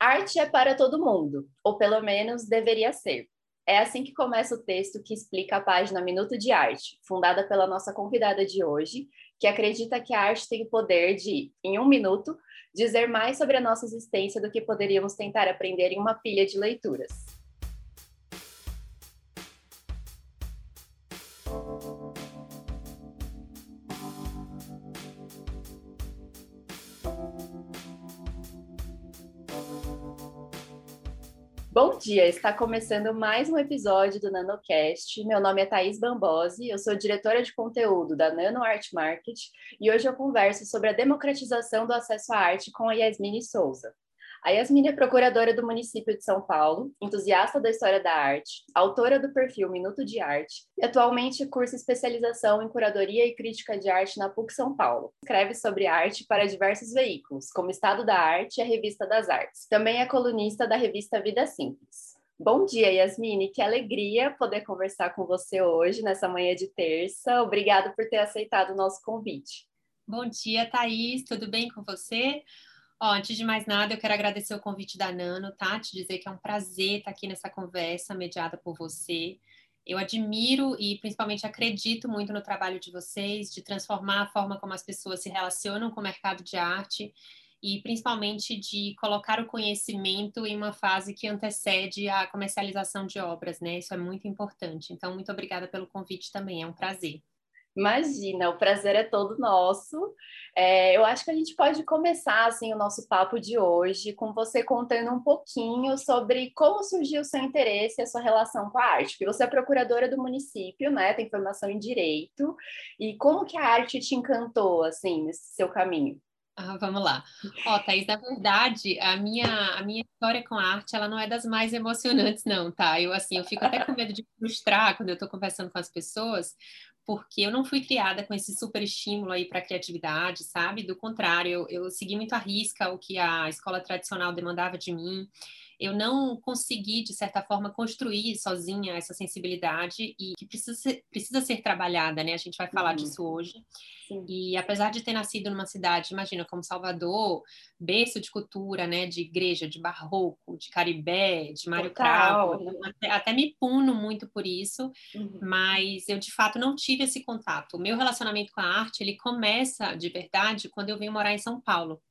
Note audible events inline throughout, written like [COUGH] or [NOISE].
Arte é para todo mundo, ou pelo menos deveria ser. É assim que começa o texto que explica a página Minuto de Arte, fundada pela nossa convidada de hoje, que acredita que a arte tem o poder de, em um minuto, dizer mais sobre a nossa existência do que poderíamos tentar aprender em uma pilha de leituras. Bom dia, está começando mais um episódio do NanoCast. Meu nome é Thaís Bambosi, eu sou diretora de conteúdo da Nano Art Market e hoje eu converso sobre a democratização do acesso à arte com a Yasmine Souza. A Yasmine é procuradora do município de São Paulo, entusiasta da história da arte, autora do perfil Minuto de Arte e atualmente cursa especialização em curadoria e crítica de arte na PUC São Paulo. Escreve sobre arte para diversos veículos, como Estado da Arte e a Revista das Artes. Também é colunista da revista Vida Simples. Bom dia, Yasmine. Que alegria poder conversar com você hoje, nessa manhã de terça. Obrigada por ter aceitado o nosso convite. Bom dia, Thaís. Tudo bem com você? Antes de mais nada, eu quero agradecer o convite da Nano, tá? Te dizer que é um prazer estar aqui nessa conversa mediada por você. Eu admiro e principalmente acredito muito no trabalho de vocês, de transformar a forma como as pessoas se relacionam com o mercado de arte e principalmente de colocar o conhecimento em uma fase que antecede a comercialização de obras, né? Isso é muito importante. Então, muito obrigada pelo convite também, é um prazer. Imagina, o prazer é todo nosso. É, eu acho que a gente pode começar assim o nosso papo de hoje com você contando um pouquinho sobre como surgiu o seu interesse e a sua relação com a arte. Porque você é procuradora do município, né? Tem formação em direito. E como que a arte te encantou assim nesse seu caminho? Ah, vamos lá. Ó, Thaís, na verdade, a minha, a minha história com a arte, ela não é das mais emocionantes, não, tá? Eu, assim, eu fico até com medo de frustrar quando eu estou conversando com as pessoas, porque eu não fui criada com esse super estímulo aí para criatividade, sabe? Do contrário, eu, eu segui muito à risca o que a escola tradicional demandava de mim. Eu não consegui, de certa forma, construir sozinha essa sensibilidade e que precisa ser, precisa ser trabalhada, né? A gente vai falar uhum. disso hoje. Sim. E apesar de ter nascido numa cidade, imagina, como Salvador, berço de cultura, né? De igreja, de barroco, de caribé, de Mário Cravo, até, até, me puno muito por isso, uhum. mas eu, de fato, não tive esse contato. O meu relacionamento com a arte, ele começa, de verdade, quando eu vim morar em São Paulo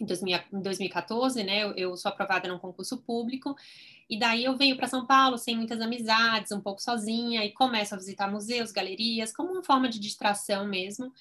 em 2014, né? Eu, sou aprovada num concurso público e daí eu venho para São Paulo sem muitas amizades, um pouco sozinha e começo a visitar museus, galerias, como uma forma de distração mesmo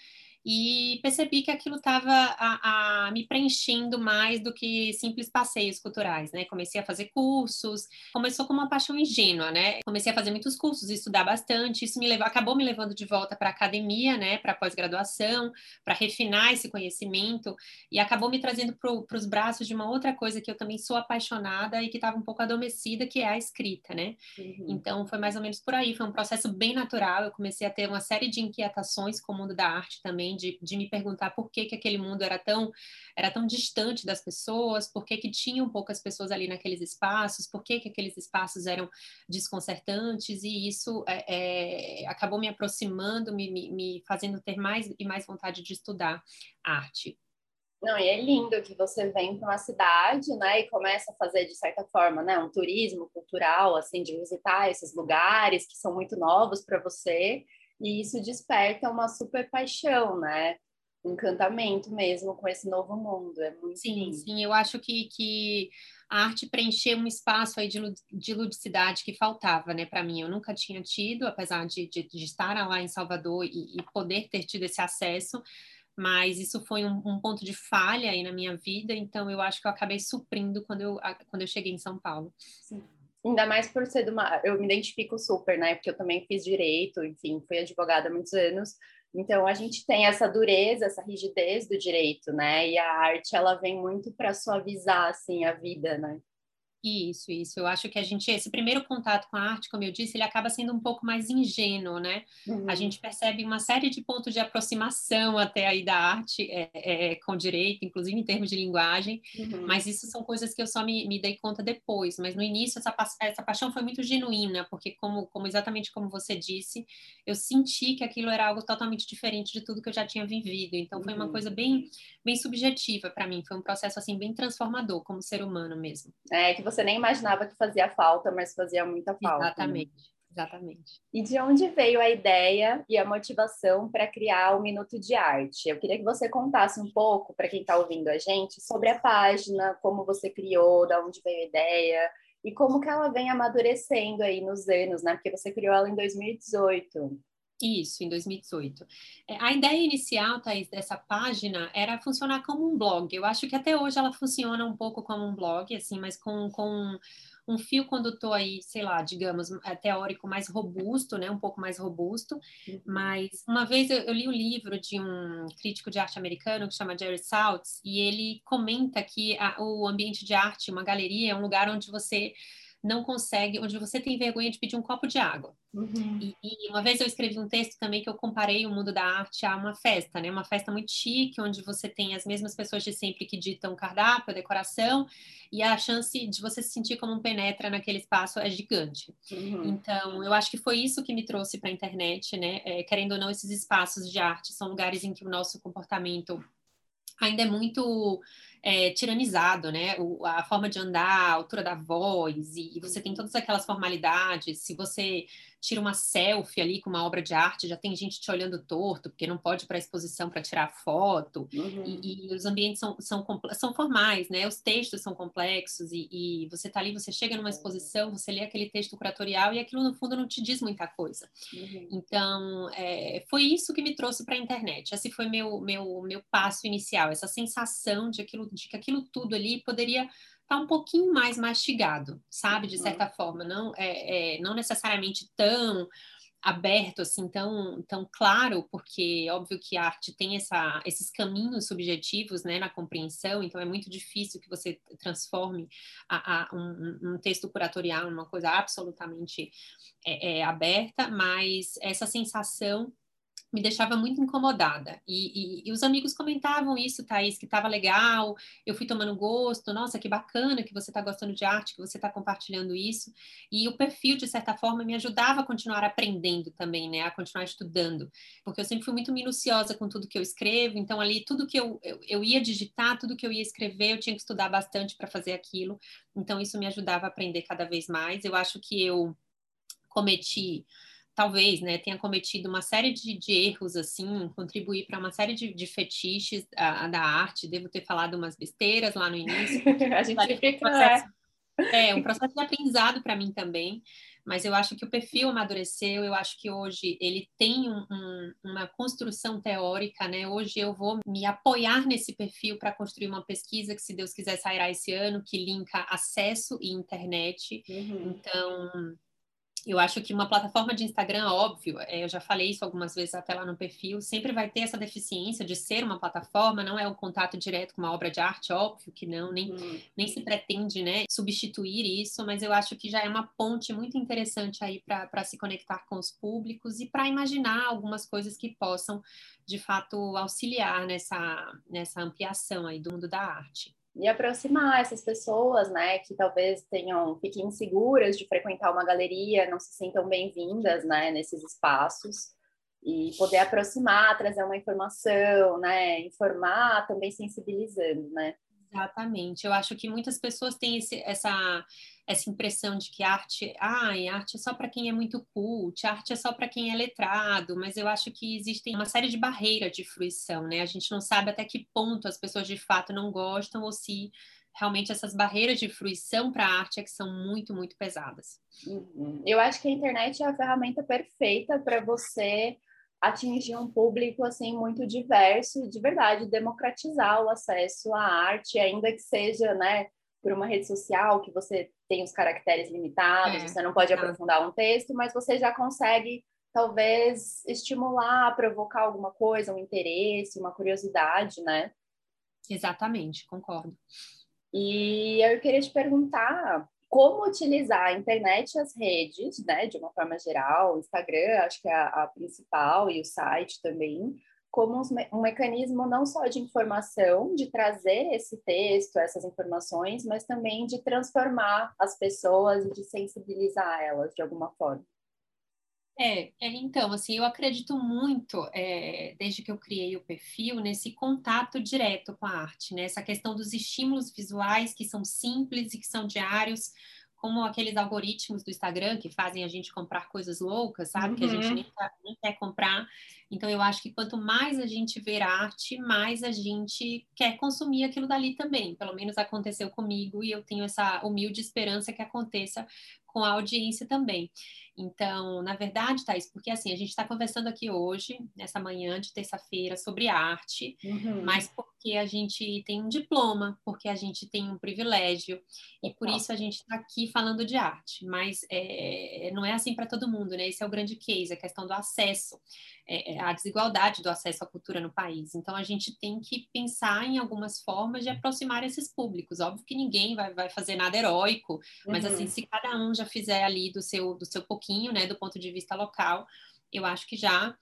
e percebi que aquilo estava me preenchendo mais do que simples passeios culturais, né? Comecei a fazer cursos, começou com uma paixão ingênua, né? Comecei a fazer muitos cursos, estudar bastante, isso me levou, acabou me levando de volta para a academia, né? Para pós-graduação, para refinar esse conhecimento e acabou me trazendo para os braços de uma outra coisa que eu também sou apaixonada e que estava um pouco adormecida, que é a escrita, né? Uhum. Então foi mais ou menos por aí, foi um processo bem natural. Eu comecei a ter uma série de inquietações com o mundo da arte também de, de me perguntar por que, que aquele mundo era tão, era tão distante das pessoas, por que, que tinham poucas pessoas ali naqueles espaços, por que, que aqueles espaços eram desconcertantes, e isso é, é, acabou me aproximando, me, me, me fazendo ter mais e mais vontade de estudar arte. Não, e é lindo que você vem para uma cidade, né, e começa a fazer de certa forma, né, um turismo cultural, assim, de visitar esses lugares que são muito novos para você, e isso desperta uma super paixão, né? Um encantamento mesmo com esse novo mundo. É muito sim, lindo. sim. Eu acho que, que a arte preencheu um espaço aí de, de ludicidade que faltava, né, para mim. Eu nunca tinha tido, apesar de, de, de estar lá em Salvador e, e, poder ter tido esse acesso, mas isso foi um, um, ponto de falha aí na minha vida, então eu acho que eu acabei suprindo quando eu, quando eu cheguei em São Paulo. Sim. Ainda mais por ser de uma. Eu me identifico super, né? Porque eu também fiz direito, enfim, fui advogada há muitos anos. Então a gente tem essa dureza, essa rigidez do direito, né? E a arte ela vem muito para suavizar assim a vida, né? Isso, isso. Eu acho que a gente, esse primeiro contato com a arte, como eu disse, ele acaba sendo um pouco mais ingênuo, né? Uhum. A gente percebe uma série de pontos de aproximação até aí da arte é, é, com direito, inclusive em termos de linguagem, uhum. mas isso são coisas que eu só me, me dei conta depois. Mas no início essa, essa paixão foi muito genuína, porque como, como exatamente como você disse, eu senti que aquilo era algo totalmente diferente de tudo que eu já tinha vivido. Então foi uma uhum. coisa bem, bem subjetiva para mim. Foi um processo assim bem transformador como ser humano mesmo. É que você você nem imaginava que fazia falta, mas fazia muita falta. Exatamente. Né? Exatamente. E de onde veio a ideia e a motivação para criar o Minuto de Arte? Eu queria que você contasse um pouco, para quem está ouvindo a gente, sobre a página, como você criou, de onde veio a ideia e como que ela vem amadurecendo aí nos anos, né? Porque você criou ela em 2018. Isso, em 2018. É, a ideia inicial, Thaís, dessa página era funcionar como um blog. Eu acho que até hoje ela funciona um pouco como um blog, assim, mas com, com um fio condutor aí, sei lá, digamos, é, teórico mais robusto, né, um pouco mais robusto. Uhum. Mas uma vez eu, eu, li um livro de um crítico de arte americano que chama Jerry Saltz e ele comenta que a, o ambiente de arte, uma galeria, é um lugar onde você não consegue, onde você tem vergonha de pedir um copo de água. Uhum. E, e, uma vez eu escrevi um texto também que eu comparei o mundo da arte a uma festa, né? Uma festa muito chique, onde você tem as mesmas pessoas de sempre que ditam cardápio, decoração, e a chance de você se sentir como um penetra naquele espaço é gigante. Uhum. Então, eu acho que foi isso que me trouxe para a internet, né? É, querendo ou não, esses espaços de arte são lugares em que o nosso comportamento ainda é muito é, tiranizado, né? O, a forma de andar, a altura da voz, e, e, você tem todas aquelas formalidades. Se você tira uma selfie ali com uma obra de arte, já tem gente te olhando torto, porque não pode ir para a exposição para tirar foto. Uhum. E, e, os ambientes são, são, são formais, né? Os textos são complexos, e, e você está ali, você chega numa exposição, você lê aquele texto curatorial, e aquilo, no fundo, não te diz muita coisa. Uhum. Então, é, foi isso que me trouxe para a internet. Esse foi meu, meu, meu passo inicial, essa sensação de aquilo de que aquilo tudo ali poderia estar tá um pouquinho mais mastigado, sabe, de certa uhum. forma, não é, é, não necessariamente tão aberto assim tão tão claro porque é óbvio que a arte tem essa, esses caminhos subjetivos né na compreensão. Então é muito difícil que você transforme a, a um, um, texto curatorial numa coisa absolutamente é, é, aberta. Mas essa sensação me deixava muito incomodada. E, e, e, os amigos comentavam isso, Thaís, que estava legal, eu fui tomando gosto, nossa, que bacana que você está gostando de arte, que você está compartilhando isso. E o perfil, de certa forma, me ajudava a continuar aprendendo também, né? A continuar estudando. Porque eu sempre fui muito minuciosa com tudo que eu escrevo, então ali tudo que eu, eu, eu ia digitar, tudo que eu ia escrever, eu tinha que estudar bastante para fazer aquilo. Então isso me ajudava a aprender cada vez mais. Eu acho que eu cometi talvez, né, tenha cometido uma série de, de erros, assim, contribuir para uma série de, de fetiches a, a, da arte. Devo ter falado umas besteiras lá no início. [LAUGHS] a gente fica... Um processo, é. é, um processo de aprendizado para mim também. Mas eu acho que o perfil amadureceu, eu acho que hoje ele tem um, um, uma construção teórica, né? Hoje eu vou me apoiar nesse perfil para construir uma pesquisa que, se Deus quiser, sairá esse ano, que linka acesso e internet. Uhum. Então, eu acho que uma plataforma de Instagram, óbvio, é, eu já falei isso algumas vezes até lá no perfil, sempre vai ter essa deficiência de ser uma plataforma, não é um contato direto com uma obra de arte, óbvio que não, nem, hum. nem se pretende né, substituir isso, mas eu acho que já é uma ponte muito interessante aí para se conectar com os públicos e para imaginar algumas coisas que possam, de fato, auxiliar nessa, nessa ampliação aí do mundo da arte e aproximar essas pessoas, né, que talvez tenham fiquem inseguras de frequentar uma galeria, não se sintam bem-vindas, né, nesses espaços e poder aproximar, trazer uma informação, né, informar, também sensibilizando, né. Exatamente. Eu acho que muitas pessoas têm esse, essa, essa impressão de que arte, ai, arte é só para quem é muito cult, arte é só para quem é letrado, mas eu acho que existem uma série de barreiras de fruição, né? A gente não sabe até que ponto as pessoas de fato não gostam ou se realmente essas barreiras de fruição para a arte é que são muito, muito pesadas. Uhum. Eu acho que a internet é a ferramenta perfeita para você atingir um público assim muito diverso, de verdade, democratizar o acesso à arte, ainda que seja, né, por uma rede social que você tem os caracteres limitados, é, você não pode é. aprofundar um texto, mas você já consegue talvez estimular, provocar alguma coisa, um interesse, uma curiosidade, né? Exatamente, concordo. E eu queria te perguntar como utilizar a internet e as redes, né, de uma forma geral, o Instagram, acho que é a, a principal, e o site também, como um mecanismo não só de informação, de trazer esse texto, essas informações, mas também de transformar as pessoas e de sensibilizar elas de alguma forma. É, é, então, assim, eu acredito muito, é, desde que eu criei o perfil, nesse contato direto com a arte, né? Essa questão dos estímulos visuais que são simples e que são diários, como aqueles algoritmos do Instagram que fazem a gente comprar coisas loucas, sabe? Uhum. Que a gente uhum. nem, nem, quer comprar. Então, eu acho que quanto mais a gente ver arte, mais a gente quer consumir aquilo dali também. Pelo menos aconteceu comigo e eu tenho essa humilde esperança que aconteça com a audiência também. Então, na verdade, Thais, porque assim, a gente está conversando aqui hoje, nessa manhã de terça-feira, sobre arte, uhum. mas porque a gente tem um diploma, porque a gente tem um privilégio, e por isso a gente está aqui falando de arte. Mas é, não é assim para todo mundo, né? Esse é o grande case, a questão do acesso, é, é, a desigualdade do acesso à cultura no país. Então, a gente tem que pensar em algumas formas de aproximar esses públicos. Óbvio que ninguém vai, vai fazer nada heróico, mas assim, uhum. se cada um já fizer ali do seu, do seu pouquinho, né, do ponto de vista local, eu acho que já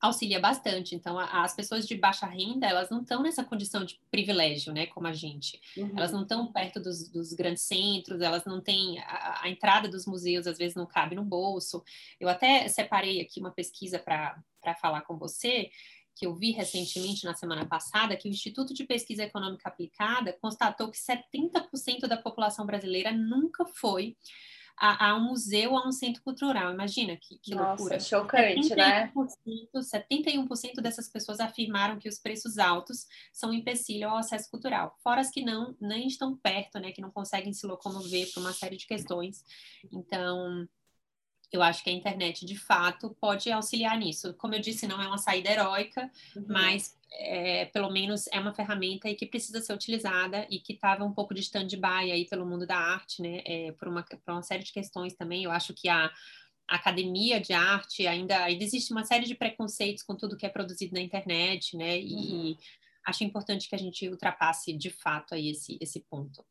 auxilia bastante. Então, a, as pessoas de baixa renda, elas não estão nessa condição de privilégio, né, como a gente. Uhum. Elas não estão perto dos, dos, grandes centros, elas não têm a, a, entrada dos museus às vezes não cabe no bolso. Eu até separei aqui uma pesquisa para falar com você que eu vi recentemente na semana passada, que o Instituto de Pesquisa Econômica Aplicada constatou que 70% da população brasileira nunca foi a, a, um museu ou a um centro cultural. Imagina que, que Nossa, loucura. chocante, 71%, né? 71% dessas pessoas afirmaram que os preços altos são um empecilho ao acesso cultural. Fora as que não, nem estão perto, né? Que não conseguem se locomover por uma série de questões. Então, eu acho que a internet, de fato, pode auxiliar nisso. Como eu disse, não é uma saída heróica, uhum. mas é, pelo menos é uma ferramenta que precisa ser utilizada e que estava um pouco de stand-by aí pelo mundo da arte, né? É, por, uma, por uma série de questões também. Eu acho que a, a academia de arte ainda, ainda existe uma série de preconceitos com tudo que é produzido na internet, né? E, uhum. e acho importante que a gente ultrapasse de fato aí esse, esse ponto.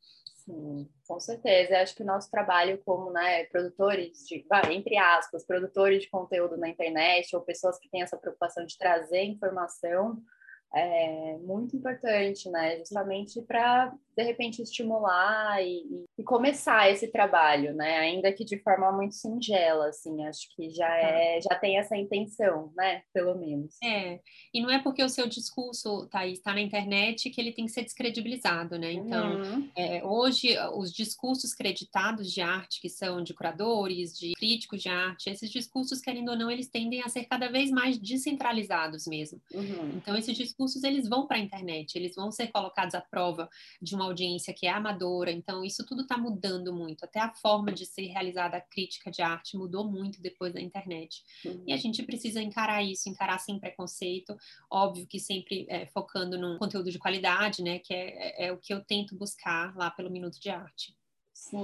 Sim, com certeza. Eu acho que o nosso trabalho como né, produtores de, entre aspas, produtores de conteúdo na internet ou pessoas que têm essa preocupação de trazer informação é muito importante, né? Justamente para de repente estimular e, e, começar esse trabalho, né? Ainda que de forma muito singela, assim, acho que já é, já tem essa intenção, né? Pelo menos. É, e não é porque o seu discurso tá está na internet que ele tem que ser descredibilizado, né? Então, uhum. é, hoje os discursos creditados de arte, que são de curadores, de críticos de arte, esses discursos, querendo ou não, eles tendem a ser cada vez mais descentralizados mesmo. Uhum. Então, esses discursos eles vão para a internet, eles vão ser colocados à prova de uma audiência que é amadora, então isso tudo está mudando muito. Até a forma de ser realizada a crítica de arte mudou muito depois da internet. Uhum. E a gente precisa encarar isso, encarar sem preconceito, óbvio que sempre é, focando num conteúdo de qualidade, né, que é, é, é o que eu tento buscar lá pelo Minuto de Arte. Sim,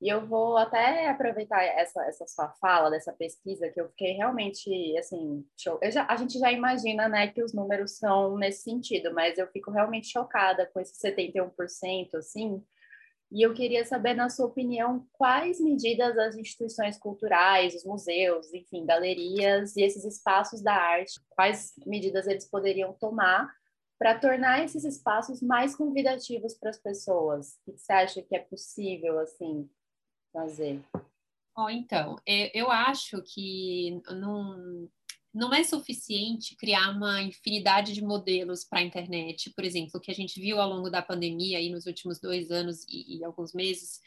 e eu vou até aproveitar essa, essa sua fala, dessa pesquisa, que eu fiquei realmente, assim, show. Já, a gente já imagina, né, que os números são nesse sentido, mas eu fico realmente chocada com esse 71%, assim, e eu queria saber, na sua opinião, quais medidas as instituições culturais, os museus, enfim, galerias e esses espaços da arte, quais medidas eles poderiam tomar para tornar esses espaços mais convidativos para as pessoas? O que você acha que é possível, assim, fazer? Então, eu acho que não, não é suficiente criar uma infinidade de modelos para a internet. Por exemplo, o que a gente viu ao longo da pandemia aí nos últimos dois anos e, e alguns meses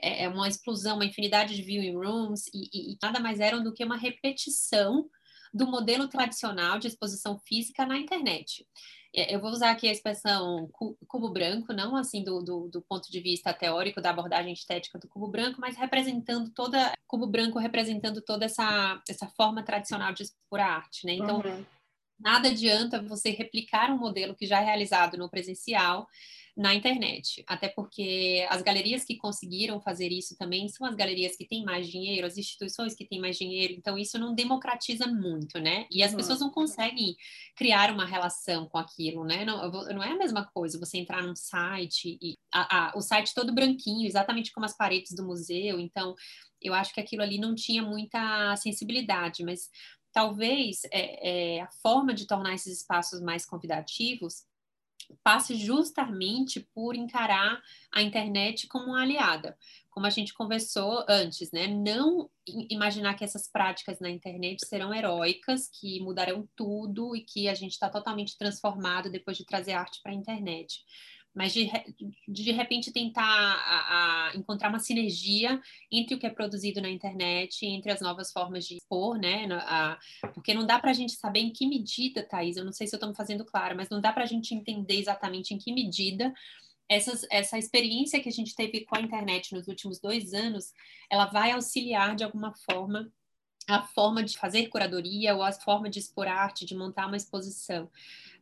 é, é uma explosão, uma infinidade de viewing rooms e, e, e nada mais eram do que uma repetição do modelo tradicional de exposição física na internet. É, eu vou usar aqui a expressão cubo branco, não assim do, do, do, ponto de vista teórico da abordagem estética do cubo branco, mas representando toda cubo branco representando toda essa, essa forma tradicional de expor a arte, né? Então, uhum. nada adianta você replicar um modelo que já é realizado no presencial na internet, até porque as galerias que conseguiram fazer isso também são as galerias que têm mais dinheiro, as instituições que têm mais dinheiro, então isso não democratiza muito, né? E as uhum. pessoas não conseguem criar uma relação com aquilo, né? Não, não é a mesma coisa você entrar num site e a, a, o site todo branquinho, exatamente como as paredes do museu, então eu acho que aquilo ali não tinha muita sensibilidade, mas talvez é, é, a forma de tornar esses espaços mais convidativos passe justamente por encarar a internet como uma aliada, como a gente conversou antes, né? Não imaginar que essas práticas na internet serão heróicas, que mudarão tudo e que a gente está totalmente transformado depois de trazer arte para a internet mas de, de repente tentar a, a encontrar uma sinergia entre o que é produzido na internet, entre as novas formas de expor, né? A, porque não dá para a gente saber em que medida, Thais, eu não sei se eu estou me fazendo clara, mas não dá para a gente entender exatamente em que medida essas, essa experiência que a gente teve com a internet nos últimos dois anos, ela vai auxiliar de alguma forma a forma de fazer curadoria ou a forma de expor arte, de montar uma exposição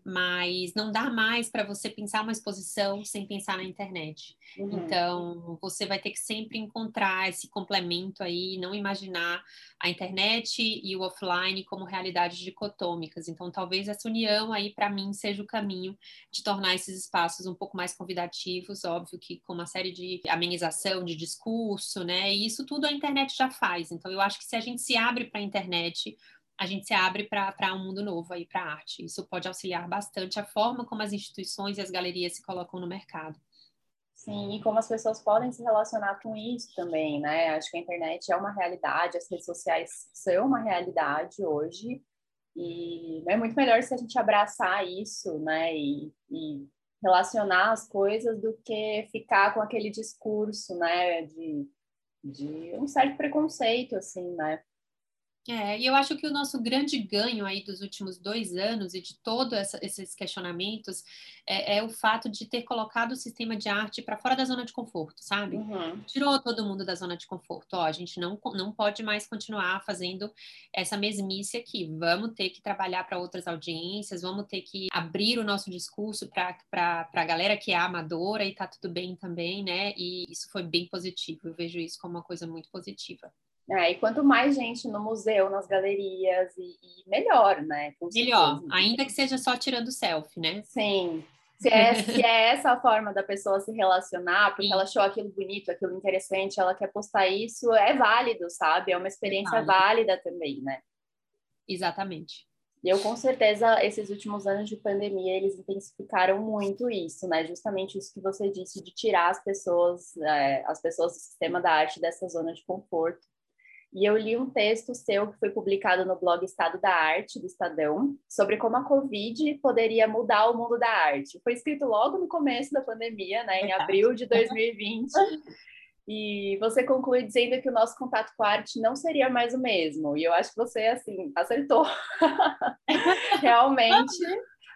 mas não dá mais para você pensar uma exposição sem pensar na internet. Uhum. Então, você vai ter que sempre encontrar esse complemento aí, não imaginar a internet e o offline como realidades dicotômicas. Então, talvez essa união aí, para mim, seja o caminho de tornar esses espaços um pouco mais convidativos, óbvio que com uma série de amenização, de discurso, né? E isso tudo a internet já faz. Então, eu acho que se a gente se abre para a internet, a gente se abre para um mundo novo aí para a arte. Isso pode auxiliar bastante a forma como as instituições e as galerias se colocam no mercado. Sim, e como as pessoas podem se relacionar com isso também, né? Acho que a internet é uma realidade, as redes sociais são uma realidade hoje, e é muito melhor se a gente abraçar isso, né? E, e relacionar as coisas do que ficar com aquele discurso, né? De, de um certo preconceito, assim, né? É, e eu acho que o nosso grande ganho aí dos últimos dois anos e de todos esses questionamentos é, é, o fato de ter colocado o sistema de arte para fora da zona de conforto, sabe? Uhum. Tirou todo mundo da zona de conforto. Ó, a gente não, não pode mais continuar fazendo essa mesmice aqui. Vamos ter que trabalhar para outras audiências, vamos ter que abrir o nosso discurso para a galera que é amadora e tá tudo bem também, né? E isso foi bem positivo. Eu vejo isso como uma coisa muito positiva. É, e quanto mais gente no museu, nas galerias, e, e melhor, né? melhor, ainda que seja só tirando selfie, né? Sim. Se é, se é essa a forma da pessoa se relacionar, porque Sim. ela achou aquilo bonito, aquilo interessante, ela quer postar isso, é válido, sabe? É uma experiência é válida também, né? Exatamente. E eu, com certeza, esses últimos anos de pandemia, eles intensificaram muito isso, né? Justamente isso que você disse, de tirar as pessoas, é, as pessoas do sistema da arte dessa zona de conforto e eu li um texto seu que foi publicado no blog Estado da Arte, do Estadão, sobre como a Covid poderia mudar o mundo da arte. Foi escrito logo no começo da pandemia, né, em abril de 2020. E você conclui dizendo que o nosso contato com a arte não seria mais o mesmo. E eu acho que você, assim, acertou. [LAUGHS] Realmente,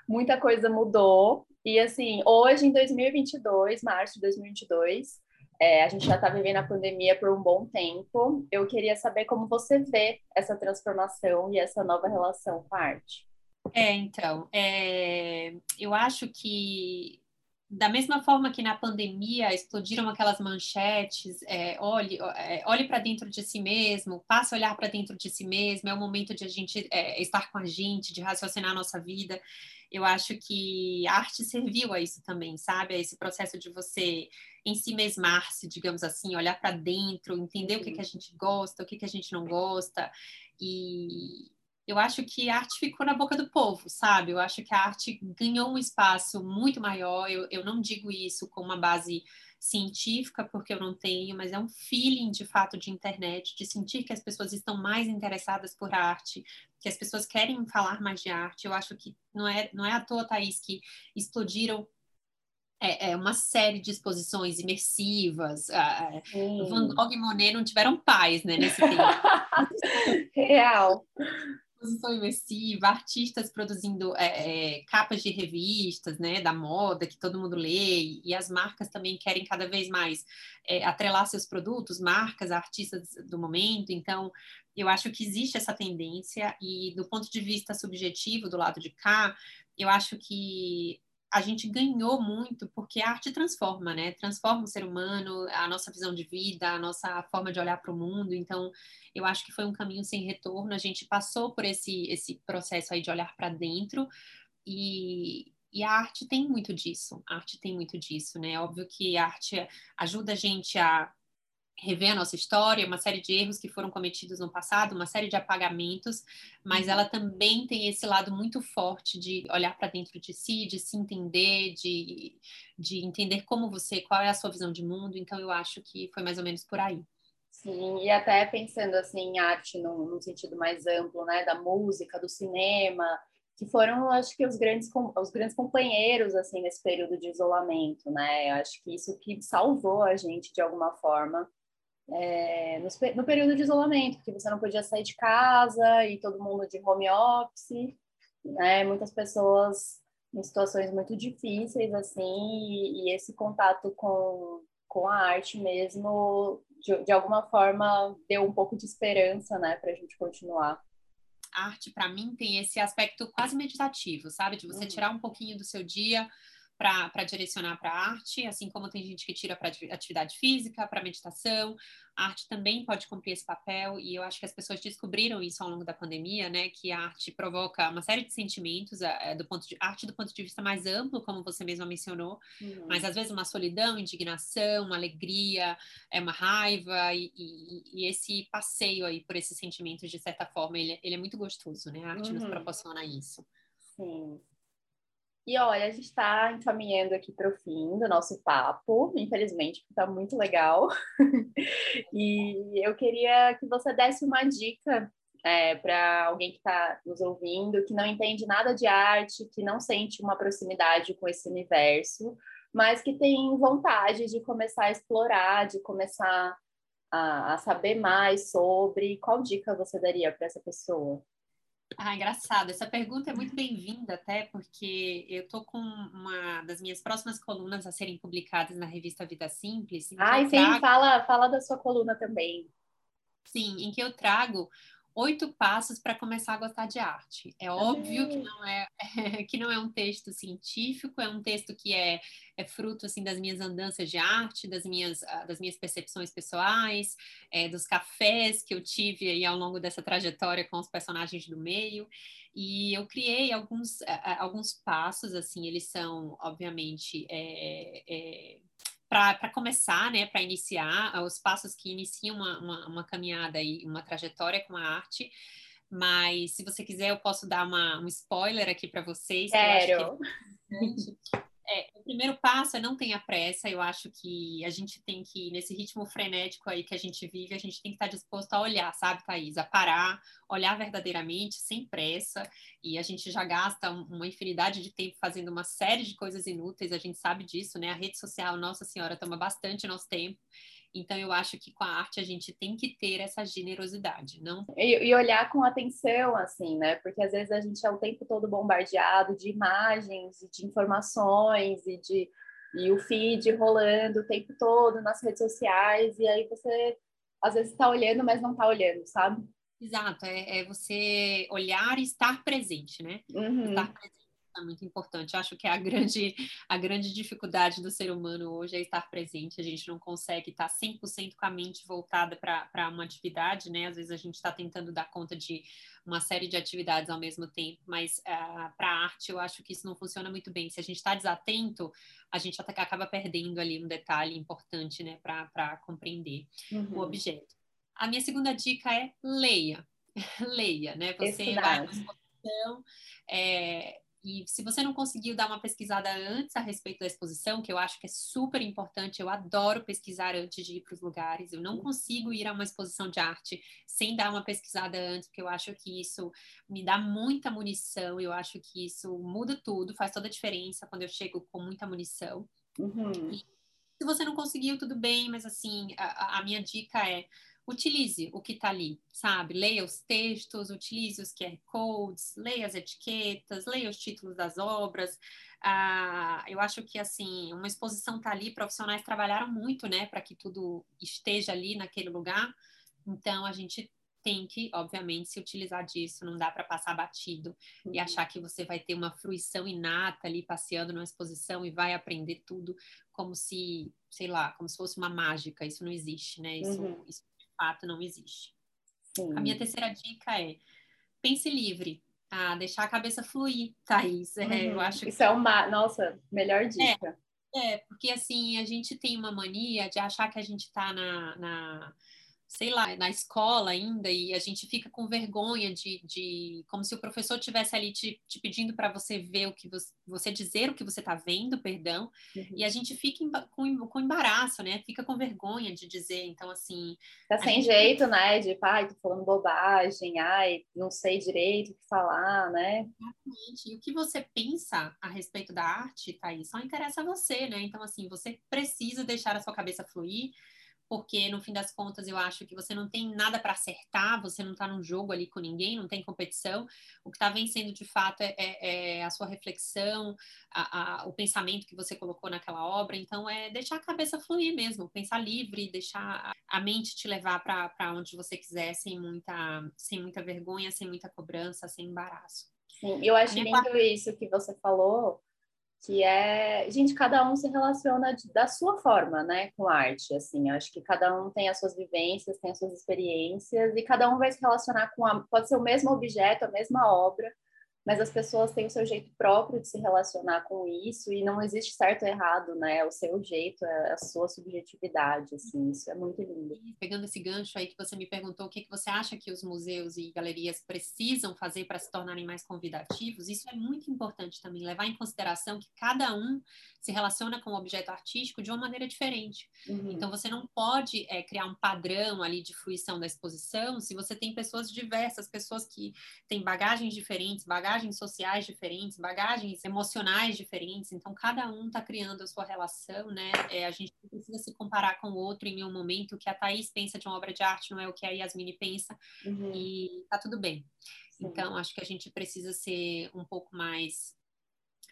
muita coisa mudou. E, assim, hoje, em 2022, março de 2022, é, a gente já está vivendo a pandemia por um bom tempo. Eu queria saber como você vê essa transformação e essa nova relação com a arte. É, então, é, eu acho que da mesma forma que na pandemia explodiram aquelas manchetes, é, olhe, é, olhe para dentro de si mesmo, passe a olhar para dentro de si mesmo, é o momento de a gente é, estar com a gente, de raciocinar a nossa vida. Eu acho que a arte serviu a isso também, sabe? A esse processo de você em si mesmar-se, digamos assim, olhar para dentro, entender o que, que a gente gosta, o que, que a gente não gosta. E eu acho que a arte ficou na boca do povo, sabe? Eu acho que a arte ganhou um espaço muito maior. Eu, eu não digo isso com uma base científica, porque eu não tenho, mas é um feeling de fato de internet, de sentir que as pessoas estão mais interessadas por arte, que as pessoas querem falar mais de arte. Eu acho que não é, não é à toa, Thaís, que explodiram é, é, uma série de exposições imersivas. Uh, Van Gogh e Monet não tiveram paz né, nesse tempo. [LAUGHS] Real. Exposição imersiva, artistas produzindo é, é, capas de revistas, né, da moda, que todo mundo lê, e as marcas também querem cada vez mais é, atrelar seus produtos, marcas, artistas do momento. Então, eu acho que existe essa tendência, e do ponto de vista subjetivo, do lado de cá, eu acho que a gente ganhou muito porque a arte transforma, né? Transforma o ser humano, a nossa visão de vida, a nossa forma de olhar para o mundo. Então, eu acho que foi um caminho sem retorno. A gente passou por esse, esse processo aí de olhar para dentro e, e a arte tem muito disso. A arte tem muito disso, né? Óbvio que a arte ajuda a gente a rever a nossa história, uma série de erros que foram cometidos no passado, uma série de apagamentos, mas uhum. ela também tem esse lado muito forte de olhar para dentro de si, de se entender, de, de entender como você, qual é a sua visão de mundo. Então, eu acho que foi mais ou menos por aí. Sim, e até pensando assim em arte num, num sentido mais amplo, né, da música, do cinema, que foram, acho que os grandes os grandes companheiros assim nesse período de isolamento, né? Acho que isso que salvou a gente de alguma forma é, no, no, período de isolamento, porque você não podia sair de casa e todo mundo de home office, né? Muitas pessoas em situações muito difíceis, assim, e, e esse contato com, com a arte mesmo, de, de alguma forma, deu um pouco de esperança, né, para a gente continuar arte para mim tem esse aspecto quase meditativo, sabe? De você uhum. tirar um pouquinho do seu dia para direcionar para a arte, assim como tem gente que tira para atividade física, para meditação, a arte também pode cumprir esse papel, e eu acho que as pessoas descobriram isso ao longo da pandemia, né, que a arte provoca uma série de sentimentos, é, do ponto de arte do ponto de vista mais amplo, como você mesma mencionou, uhum. mas às vezes uma solidão, indignação, uma alegria, é uma raiva, e, e, e, esse passeio aí por esses sentimentos, de certa forma, ele, ele é muito gostoso, né, a arte uhum. nos proporciona isso. Sim. E olha, a gente está encaminhando aqui para o fim do nosso papo, infelizmente, porque está muito legal. [LAUGHS] e eu queria que você desse uma dica é, para alguém que está nos ouvindo, que não entende nada de arte, que não sente uma proximidade com esse universo, mas que tem vontade de começar a explorar, de começar a, a saber mais sobre. Qual dica você daria para essa pessoa? Ah, engraçado. Essa pergunta é muito bem-vinda, até porque eu estou com uma das minhas próximas colunas a serem publicadas na revista Vida Simples. Ah, sim, trago... fala, fala da sua coluna também. Sim, em que eu trago oito passos para começar a gostar de arte. É óbvio que não é, é, [LAUGHS] que não é um texto científico, é um texto que é, é fruto assim das minhas andanças de arte, das minhas ah, das minhas percepções pessoais, é, dos cafés que eu tive aí ao longo dessa trajetória com os personagens do meio. E eu criei alguns alguns passos assim, eles são obviamente é, é para começar, né, para iniciar ah, os passos que iniciam uma, uma, uma, caminhada e uma trajetória com a arte. Mas se você quiser, eu posso dar uma, um spoiler aqui para vocês. Sério? É, o primeiro passo é não tenha pressa. Eu acho que a gente tem que, nesse ritmo frenético aí que a gente vive, a gente tem que estar disposto a olhar, sabe, Thaís? A parar, olhar verdadeiramente, sem pressa. E a gente já gasta uma infinidade de tempo fazendo uma série de coisas inúteis, a gente sabe disso, né? A rede social, Nossa Senhora, toma bastante nosso tempo. Então, eu acho que com a arte a gente tem que ter essa generosidade, não? E, e, olhar com atenção, assim, né? Porque às vezes a gente é o tempo todo bombardeado de imagens, de informações e de e o feed rolando o tempo todo nas redes sociais, e aí você às vezes está olhando, mas não está olhando, sabe? Exato, é, é, você olhar e estar presente, né? Uhum. Estar presente é muito importante. Acho que é a grande, a grande dificuldade do ser humano hoje é estar presente. A gente não consegue estar 100% com a mente voltada para uma atividade, né? Às vezes a gente está tentando dar conta de uma série de atividades ao mesmo tempo, mas uh, ah, para a arte eu acho que isso não funciona muito bem. Se a gente está desatento, a gente acaba perdendo ali um detalhe importante, né, para compreender uhum. o objeto. A minha segunda dica é leia. [LAUGHS] leia, né? Você Estudar. vai é, e se você não conseguiu dar uma pesquisada antes a respeito da exposição, que eu acho que é super importante, eu adoro pesquisar antes de ir para os lugares. Eu não consigo ir a uma exposição de arte sem dar uma pesquisada antes, porque eu acho que isso me dá muita munição, eu acho que isso muda tudo, faz toda a diferença quando eu chego com muita munição. Uhum. se você não conseguiu, tudo bem, mas assim, a, a minha dica é utilize o que está ali, sabe? Leia os textos, utilize os QR codes, leia as etiquetas, leia os títulos das obras. Ah, eu acho que, assim, uma exposição está ali, profissionais trabalharam muito, né, para que tudo esteja ali naquele lugar. Então, a gente tem que, obviamente, se utilizar disso, não dá para passar batido uhum. e achar que você vai ter uma fruição inata ali passeando numa exposição e vai aprender tudo como se, sei lá, como se fosse uma mágica. Isso não existe, né? Isso, uhum. isso fato não existe. Sim. A minha terceira dica é pense livre, tá? Deixar a cabeça fluir, Thaís. Uhum. É, eu uhum. acho Isso que... é uma, nossa, melhor dica. É, é, porque assim, a gente tem uma mania de achar que a gente está na, na sei lá, na escola ainda, e a gente fica com vergonha de, de como se o professor tivesse ali te, te pedindo para você ver o que você, você, dizer o que você está vendo, perdão, uhum. e a gente fica em, com, com embaraço, né? Fica com vergonha de dizer, então assim. Tá sem jeito, né? De pai, tô falando bobagem, ai, não sei direito o que falar, né? Exatamente. E o que você pensa a respeito da arte, Thaís, só interessa a você, né? Então, assim, você precisa deixar a sua cabeça fluir porque no fim das contas eu acho que você não tem nada para acertar, você não está num jogo ali com ninguém, não tem competição. O que está vencendo de fato é, é, é, a sua reflexão, a, a, o pensamento que você colocou naquela obra. Então é deixar a cabeça fluir mesmo, pensar livre, deixar a mente te levar para onde você quiser, sem muita, sem muita vergonha, sem muita cobrança, sem embaraço. Sim, eu acho lindo quarta... isso que você falou, que é, gente, cada um se relaciona de, da sua forma, né, com arte, assim, acho que cada um tem as suas vivências, tem as suas experiências, e cada um vai se relacionar com, a, pode ser o mesmo objeto, a mesma obra, mas as pessoas têm o seu jeito próprio de se relacionar com isso e não existe certo ou errado, né? O seu jeito, é a sua subjetividade, assim, isso é muito lindo. Pegando esse gancho aí que você me perguntou, o que, que você acha que os museus e galerias precisam fazer para se tornarem mais convidativos? Isso é muito importante também, levar em consideração que cada um se relaciona com o objeto artístico de uma maneira diferente. Uhum. Então, você não pode é, criar um padrão ali de fruição da exposição se você tem pessoas diversas, pessoas que têm bagagens diferentes, bagagens bagagens sociais diferentes, bagagens emocionais diferentes, então cada um está criando a sua relação, né? É, a gente precisa se comparar com o outro em um momento. O que a Thaís pensa de uma obra de arte não é o que a Yasmine pensa, uhum. e tá tudo bem. Sim. Então, acho que a gente precisa ser um pouco mais.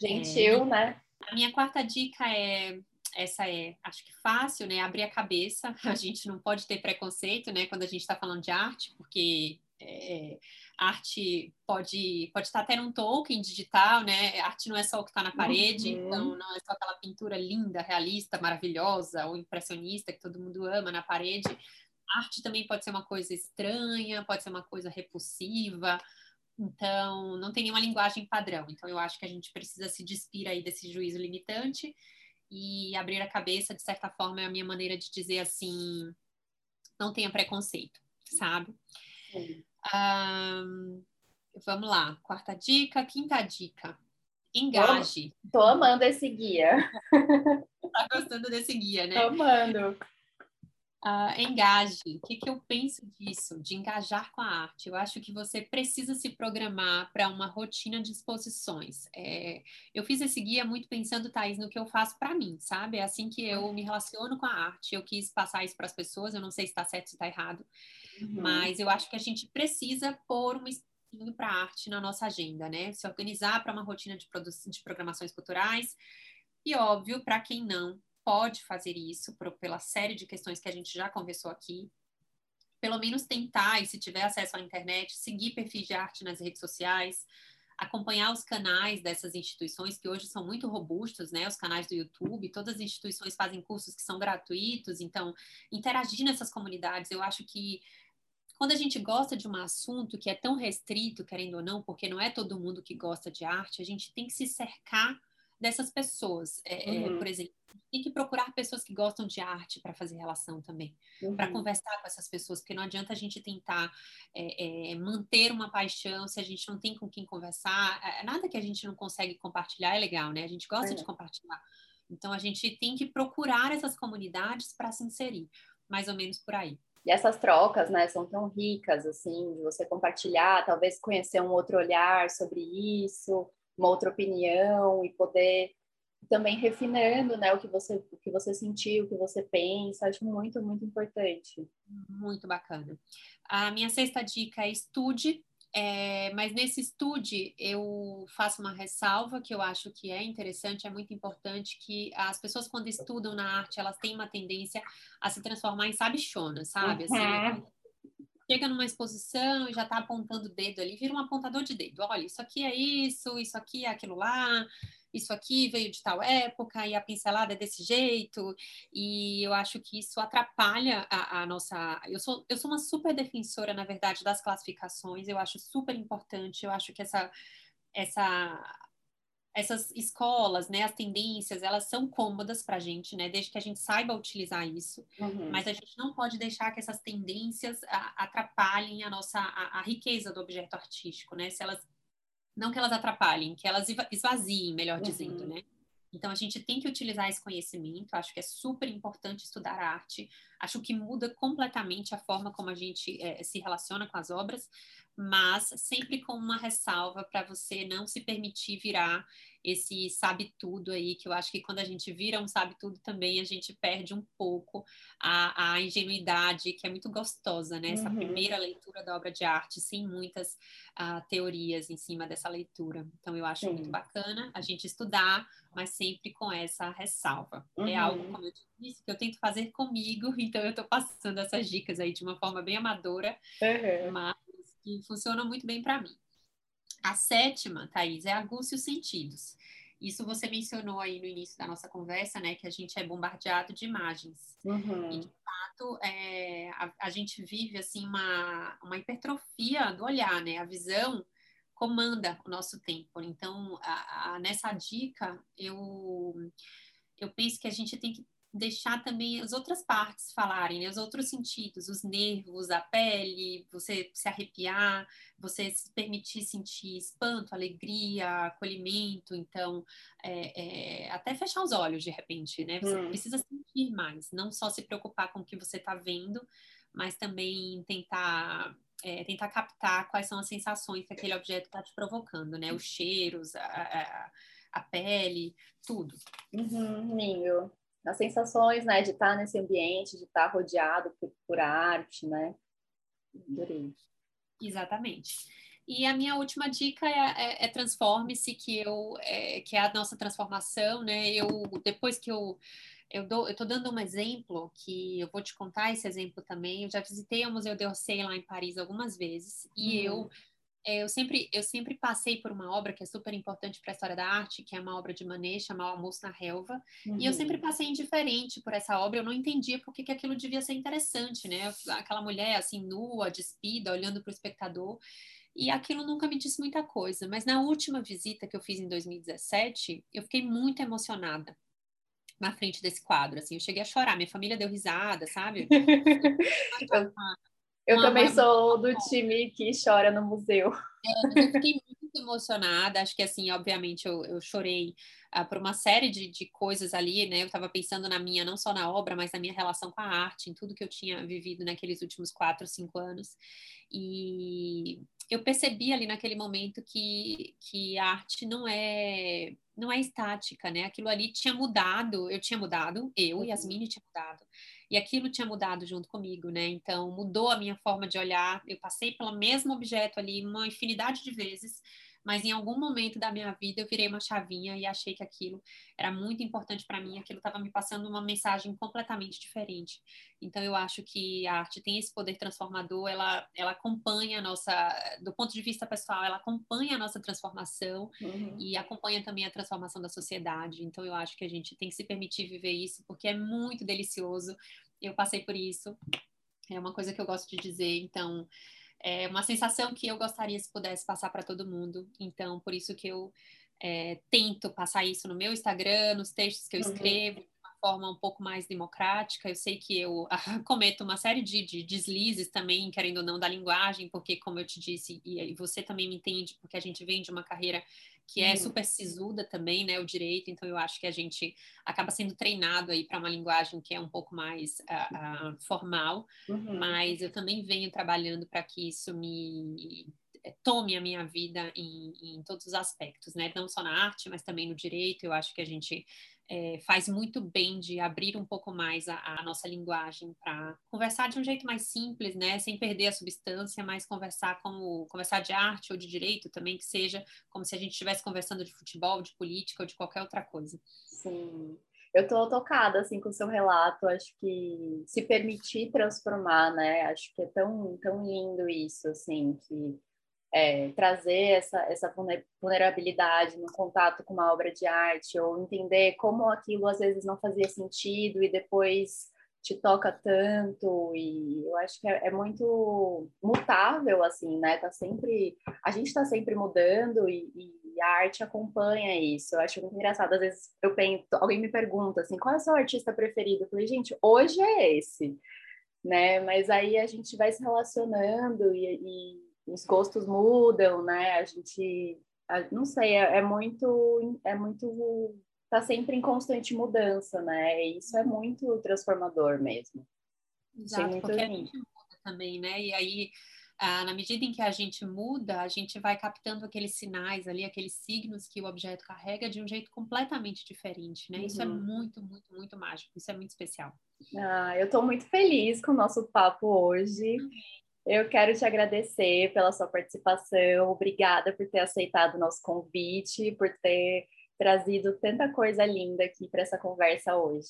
Gentil, é, né? A minha quarta dica é essa é, acho que fácil, né? Abrir a cabeça. [LAUGHS] A gente não pode ter preconceito, né? Quando a gente está falando de arte, porque é, arte pode pode estar até num token digital, né? Arte não é só o que está na parede, uhum. então não é só aquela pintura linda, realista, maravilhosa ou impressionista que todo mundo ama na parede. Arte também pode ser uma coisa estranha, pode ser uma coisa repulsiva. Então, não tem nenhuma linguagem padrão. Então, eu acho que a gente precisa se despir aí desse juízo limitante e abrir a cabeça, de certa forma, é a minha maneira de dizer assim: não tenha preconceito, sabe? Sim. Um, vamos lá, quarta dica, quinta dica. Engaje. Tô, tô amando esse guia. tá gostando desse guia, né? Tô amando. Uh, engaje. O que, que eu penso disso? De engajar com a arte. Eu acho que você precisa se programar para uma rotina de exposições. É, eu fiz esse guia muito pensando, Thais, no que eu faço para mim, sabe? É assim que eu me relaciono com a arte. Eu quis passar isso para as pessoas. Eu não sei se está certo, se está errado. Uhum. Mas eu acho que a gente precisa pôr um espinho para arte na nossa agenda, né? Se organizar para uma rotina de, de programações culturais. E óbvio, para quem não, pode fazer isso por, pela série de questões que a gente já conversou aqui. Pelo menos tentar, e se tiver acesso à internet, seguir perfis de arte nas redes sociais, acompanhar os canais dessas instituições que hoje são muito robustos, né? Os canais do YouTube, todas as instituições fazem cursos que são gratuitos, então interagir nessas comunidades, eu acho que quando a gente gosta de um assunto que é tão restrito, querendo ou não, porque não é todo mundo que gosta de arte, a gente tem que se cercar dessas pessoas. É, é uhum. é, por exemplo, tem que procurar pessoas que gostam de arte para fazer relação também, uhum. para conversar com essas pessoas, porque não adianta a gente tentar é, é, manter uma paixão se a gente não tem com quem conversar. É, nada que a gente não consegue compartilhar é legal, né? A gente gosta de compartilhar. Então a gente tem que procurar essas comunidades para se inserir, mais ou menos por aí. E essas trocas, né, são tão ricas, assim, de você compartilhar, talvez conhecer um outro olhar sobre isso, uma outra opinião e poder também refinando, né, o que você o que você sentiu, o que você pensa, acho muito muito importante. Muito bacana. A minha sexta dica é estude, é, mas nesse estude eu faço uma ressalva que eu acho que é interessante, é muito importante que as pessoas quando estudam na arte elas têm uma tendência a se transformar em sabichona, sabe? Assim, uhum. Chega numa exposição e já está apontando o dedo ali, vira um apontador de dedo. Olha, isso aqui é isso, isso aqui é aquilo lá, isso aqui veio de tal época e a pincelada é desse jeito. E eu acho que isso atrapalha a, a nossa. Eu sou, eu sou uma super defensora, na verdade, das classificações. Eu acho super importante. Eu acho que essa essa essas escolas, né, as tendências, elas são cômodas para a gente, né, desde que a gente saiba utilizar isso, uhum. mas a gente não pode deixar que essas tendências atrapalhem a nossa, a, a, riqueza do objeto artístico, né, se elas, não que elas atrapalhem, que elas esvaziem, melhor uhum. dizendo, né. Então, a gente tem que utilizar esse conhecimento, acho que é super importante estudar arte, acho que muda completamente a forma como a gente é, se relaciona com as obras, mas sempre com uma ressalva para você não se permitir virar esse sabe tudo aí, que eu acho que quando a gente vira um sabe tudo também, a gente perde um pouco a, a ingenuidade, que é muito gostosa, né? Essa uhum. primeira leitura da obra de arte, sem muitas uh, teorias em cima dessa leitura. Então, eu acho Sim. muito bacana a gente estudar, mas sempre com essa ressalva. É uhum. É algo, como eu disse, que eu tento fazer comigo, então eu estou passando essas dicas aí de uma forma bem amadora, uhum. mas que funciona muito bem para mim. A sétima, Thaís, é aguce os sentidos. Isso você mencionou aí no início da nossa conversa, né? Que a gente é bombardeado de imagens. Uhum. E, de fato, é, a, a, gente vive, assim, uma, uma hipertrofia do olhar, né? A visão comanda o nosso tempo. Então, a, a, nessa dica, eu, eu penso que a gente tem que deixar também as outras partes falarem, né? os outros sentidos, os nervos, a pele, você se arrepiar, você se permitir sentir espanto, alegria, acolhimento, então é, é, até fechar os olhos de repente, né? Você hum. precisa sentir mais, não só se preocupar com o que você está vendo, mas também tentar é, tentar captar quais são as sensações que aquele objeto está te provocando, né? Os cheiros, a, a, a pele, tudo. Uhum, lindo as sensações, né, de estar nesse ambiente, de estar rodeado por, por arte, né? Adorei. Exatamente. E a minha última dica é, é, é transforme-se, que eu é, que é a nossa transformação, né? Eu depois que eu eu dou, eu tô dando um exemplo que eu vou te contar esse exemplo também. Eu já visitei o Museu d'Orsay lá em Paris algumas vezes e uhum. eu é, eu sempre, eu sempre passei por uma obra que é super importante para a história da arte, que é uma obra de Manet, chamada Almoço na Relva, uhum. e eu sempre uhum. passei indiferente por essa obra, eu não entendia porque que aquilo devia ser interessante, né? Aquela mulher assim, nua, despida, olhando para o espectador, e aquilo nunca me disse muita coisa, mas na última visita que eu fiz em 2017, eu fiquei muito emocionada na frente desse quadro, assim, eu cheguei a chorar, minha família deu risada, sabe? [LAUGHS] Eu também sou do time que chora no museu. É, eu fiquei muito emocionada. Acho que, assim, obviamente, eu, eu chorei uh, por uma série de, de coisas ali, né? Eu estava pensando na minha, não só na obra, mas na minha relação com a arte, em tudo que eu tinha vivido naqueles últimos quatro, cinco anos. E eu percebi ali naquele momento que, que a arte não é não é estática, né? Aquilo ali tinha mudado, eu tinha mudado, eu e Yasmine uhum. tinha mudado e aquilo tinha mudado junto comigo, né? Então mudou a minha forma de olhar. Eu passei pelo mesmo objeto ali uma infinidade de vezes, mas em algum momento da minha vida eu virei uma chavinha e achei que aquilo era muito importante para mim, aquilo estava me passando uma mensagem completamente diferente. Então eu acho que a arte tem esse poder transformador, ela ela acompanha a nossa, do ponto de vista pessoal, ela acompanha a nossa transformação uhum. e acompanha também a transformação da sociedade. Então eu acho que a gente tem que se permitir viver isso porque é muito delicioso. Eu passei por isso. É uma coisa que eu gosto de dizer, então é uma sensação que eu gostaria se pudesse passar para todo mundo. Então, por isso que eu é, tento passar isso no meu Instagram, nos textos que eu uhum. escrevo, uhum. de uma forma um pouco mais democrática. Eu sei que eu [LAUGHS] cometo uma série de, de, deslizes também, querendo ou não, da linguagem, porque, como eu te disse, e, e você também me entende, porque a gente vem de uma carreira que é uhum. super sisuda também, né, o direito, então eu acho que a gente acaba sendo treinado aí para uma linguagem que é um pouco mais uh, uh, formal, uhum. mas eu também venho trabalhando para que isso me eh, tome a minha vida em, em todos os aspectos, né, não só na arte, mas também no direito, eu acho que a gente é, faz muito bem de abrir um pouco mais a, a nossa linguagem para conversar de um jeito mais simples, né? Sem perder a substância, mas conversar como conversar de arte ou de direito também, que seja como se a gente estivesse conversando de futebol, de política ou de qualquer outra coisa. Sim. eu tô tocada assim com o seu relato, acho que se permitir transformar, né? Acho que é tão, tão lindo isso, assim, que é, trazer essa, essa vulnerabilidade no contato com uma obra de arte, ou entender como aquilo às vezes não fazia sentido e depois te toca tanto, e eu acho que é, é muito mutável, assim, né? Tá sempre, a gente está sempre mudando e, e, a arte acompanha isso. Eu acho muito engraçado, às vezes eu penso, alguém me pergunta assim, qual é o seu artista preferido? Eu falei, gente, hoje é esse, né? Mas aí a gente vai se relacionando e, e os gostos mudam, né? A gente, a, não sei, é, é, muito, é muito, tá sempre em constante mudança, né? E isso é muito transformador mesmo. Exato, muito porque lindo. a gente muda também, né? E aí, ah, na medida em que a gente muda, a gente vai captando aqueles sinais ali, aqueles signos que o objeto carrega de um jeito completamente diferente, né? Uhum. Isso é uhum. muito, muito, muito mágico, isso é muito especial. Ah, eu estou muito feliz com o nosso papo hoje. Eu quero te agradecer pela sua participação. Obrigada por ter aceitado o nosso convite, por ter trazido tanta coisa linda aqui para essa conversa hoje.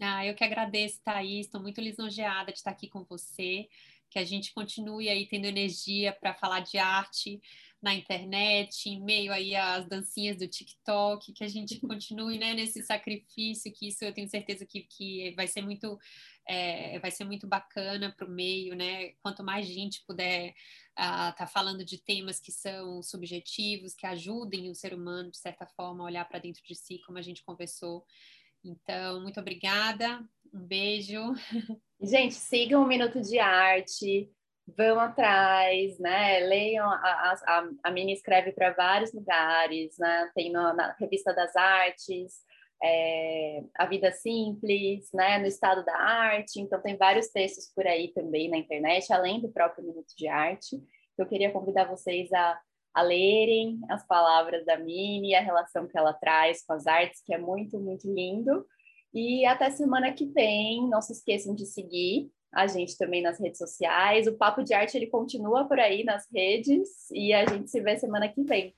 Ah, eu que agradeço, Thaís. Estou muito lisonjeada de estar aqui com você. Que a gente continue aí tendo energia para falar de arte na internet, em meio aí às dancinhas do TikTok, que a gente continue né, nesse sacrifício, que isso eu tenho certeza que, que vai ser muito é, vai ser muito bacana para o meio, né? Quanto mais gente puder estar uh, tá falando de temas que são subjetivos, que ajudem o ser humano, de certa forma, a olhar para dentro de si, como a gente conversou. Então, muito obrigada, um beijo. Gente, sigam o Minuto de Arte, vão atrás, né? Leiam, a, a, a Mini escreve para vários lugares, né? Tem no, na Revista das Artes, é, A Vida Simples, né, no Estado da Arte, então tem vários textos por aí também na internet, além do próprio Minuto de Arte. Eu queria convidar vocês a, a lerem as palavras da Mini, a relação que ela traz com as artes, que é muito, muito lindo. E até semana que vem, não se esqueçam de seguir a gente também nas redes sociais. O Papo de Arte ele continua por aí nas redes e a gente se vê semana que vem.